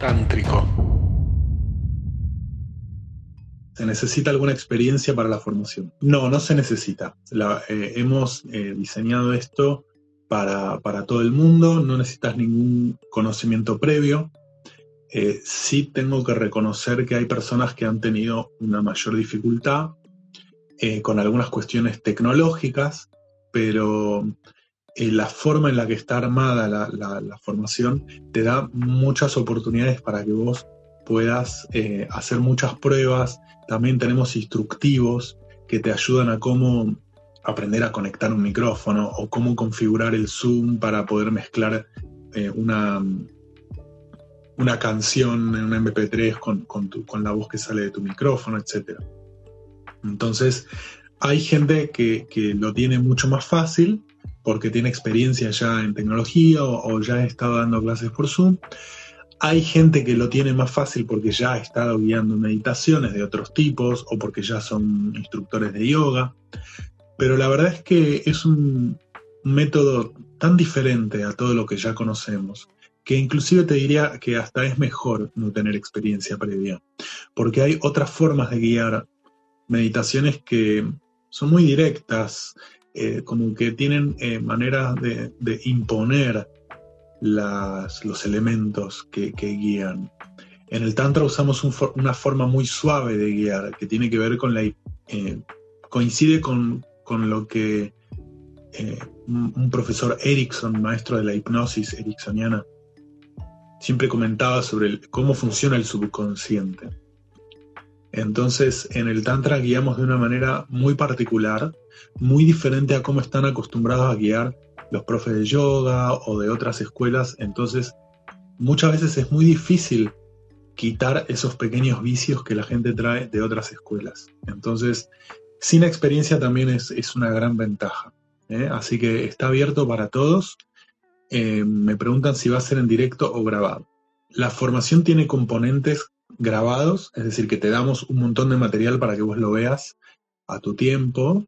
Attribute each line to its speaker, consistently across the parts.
Speaker 1: Tántrico.
Speaker 2: ¿Se necesita alguna experiencia para la formación? No, no se necesita. Eh, hemos eh, diseñado esto para, todo el mundo, no necesitas ningún conocimiento previo. Eh, sí tengo que reconocer que hay personas que han tenido una mayor dificultad con algunas cuestiones tecnológicas, pero la forma en la que está armada la, formación te da muchas oportunidades para que vos puedas hacer muchas pruebas, también tenemos instructivos que te ayudan a cómo aprender a conectar un micrófono o cómo configurar el Zoom para poder mezclar eh, una, una canción en un MP3 con, con, la voz que sale de tu micrófono, etc. Entonces, hay gente que, lo tiene mucho más fácil porque tiene experiencia ya en tecnología o, ya ha estado dando clases por Zoom. Hay gente que lo tiene más fácil porque ya ha estado guiando meditaciones de otros tipos o porque ya son instructores de yoga, pero la verdad es que es un método tan diferente a todo lo que ya conocemos que inclusive te diría que hasta es mejor no tener experiencia previa, porque hay otras formas de guiar meditaciones que son muy directas, eh, como que tienen eh, maneras de, de imponer los elementos que, guían. En el Tantra usamos una forma muy suave de guiar, que tiene que ver con la... Eh, coincide con, lo que eh, un profesor Erickson, maestro de la hipnosis ericksoniana, siempre comentaba sobre cómo funciona el subconsciente. Entonces, en el Tantra guiamos de una manera muy particular, muy diferente a cómo están acostumbrados a guiar los profes de yoga o de otras escuelas, entonces muchas veces es muy difícil quitar esos pequeños vicios que la gente trae de otras escuelas. Entonces, sin experiencia también es, una gran ventaja. ¿eh? Así que está abierto para todos. Eh, me preguntan si va a ser en directo o grabado. La formación tiene componentes grabados, es decir, que te damos un montón de material para que vos lo veas a tu tiempo,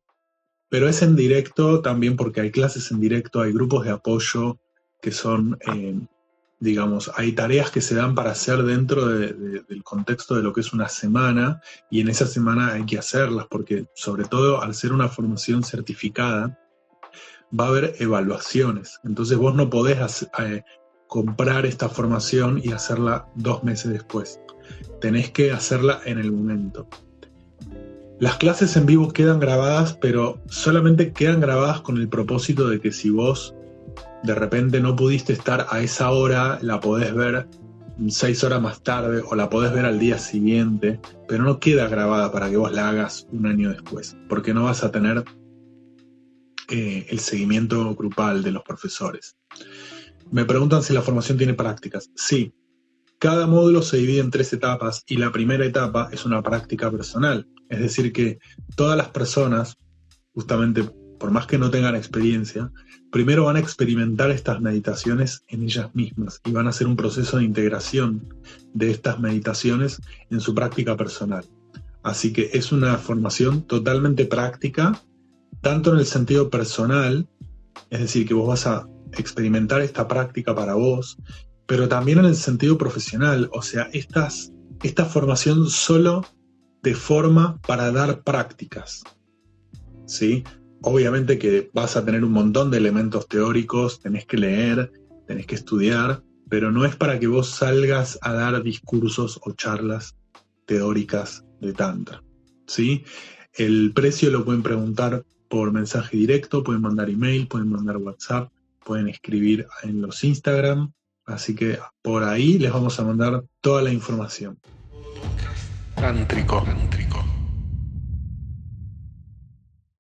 Speaker 2: pero es en directo también porque hay clases en directo, hay grupos de apoyo que son, eh, digamos, hay tareas que se dan para hacer dentro del contexto de lo que es una semana y en esa semana hay que hacerlas porque sobre todo al ser una formación certificada va a haber evaluaciones. Entonces vos no podés eh, comprar esta formación y hacerla dos meses después. Tenés que hacerla en el momento. Las clases en vivo quedan grabadas, pero solamente quedan grabadas con el propósito de que si vos de repente no pudiste estar a esa hora, la podés ver seis horas más tarde o la podés ver al día siguiente, pero no queda grabada para que vos la hagas un año después, porque no vas a tener eh, el seguimiento grupal de los profesores. Me preguntan si la formación tiene prácticas. Sí, cada módulo se divide en tres etapas y la primera etapa es una práctica personal. Es decir, que todas las personas, justamente por más que no tengan experiencia, primero van a experimentar estas meditaciones en ellas mismas y van a hacer un proceso de integración de estas meditaciones en su práctica personal. Así que es una formación totalmente práctica, tanto en el sentido personal, es decir, que vos vas a experimentar esta práctica para vos, pero también en el sentido profesional, o sea, estas, esta formación solo de forma para dar prácticas. ¿sí? Obviamente que vas a tener un montón de elementos teóricos, tenés que leer, tenés que estudiar, pero no es para que vos salgas a dar discursos o charlas teóricas de Tantra. ¿sí? El precio lo pueden preguntar por mensaje directo, pueden mandar email, pueden mandar WhatsApp, pueden escribir en los Instagram. Así que por ahí les vamos a mandar toda la información.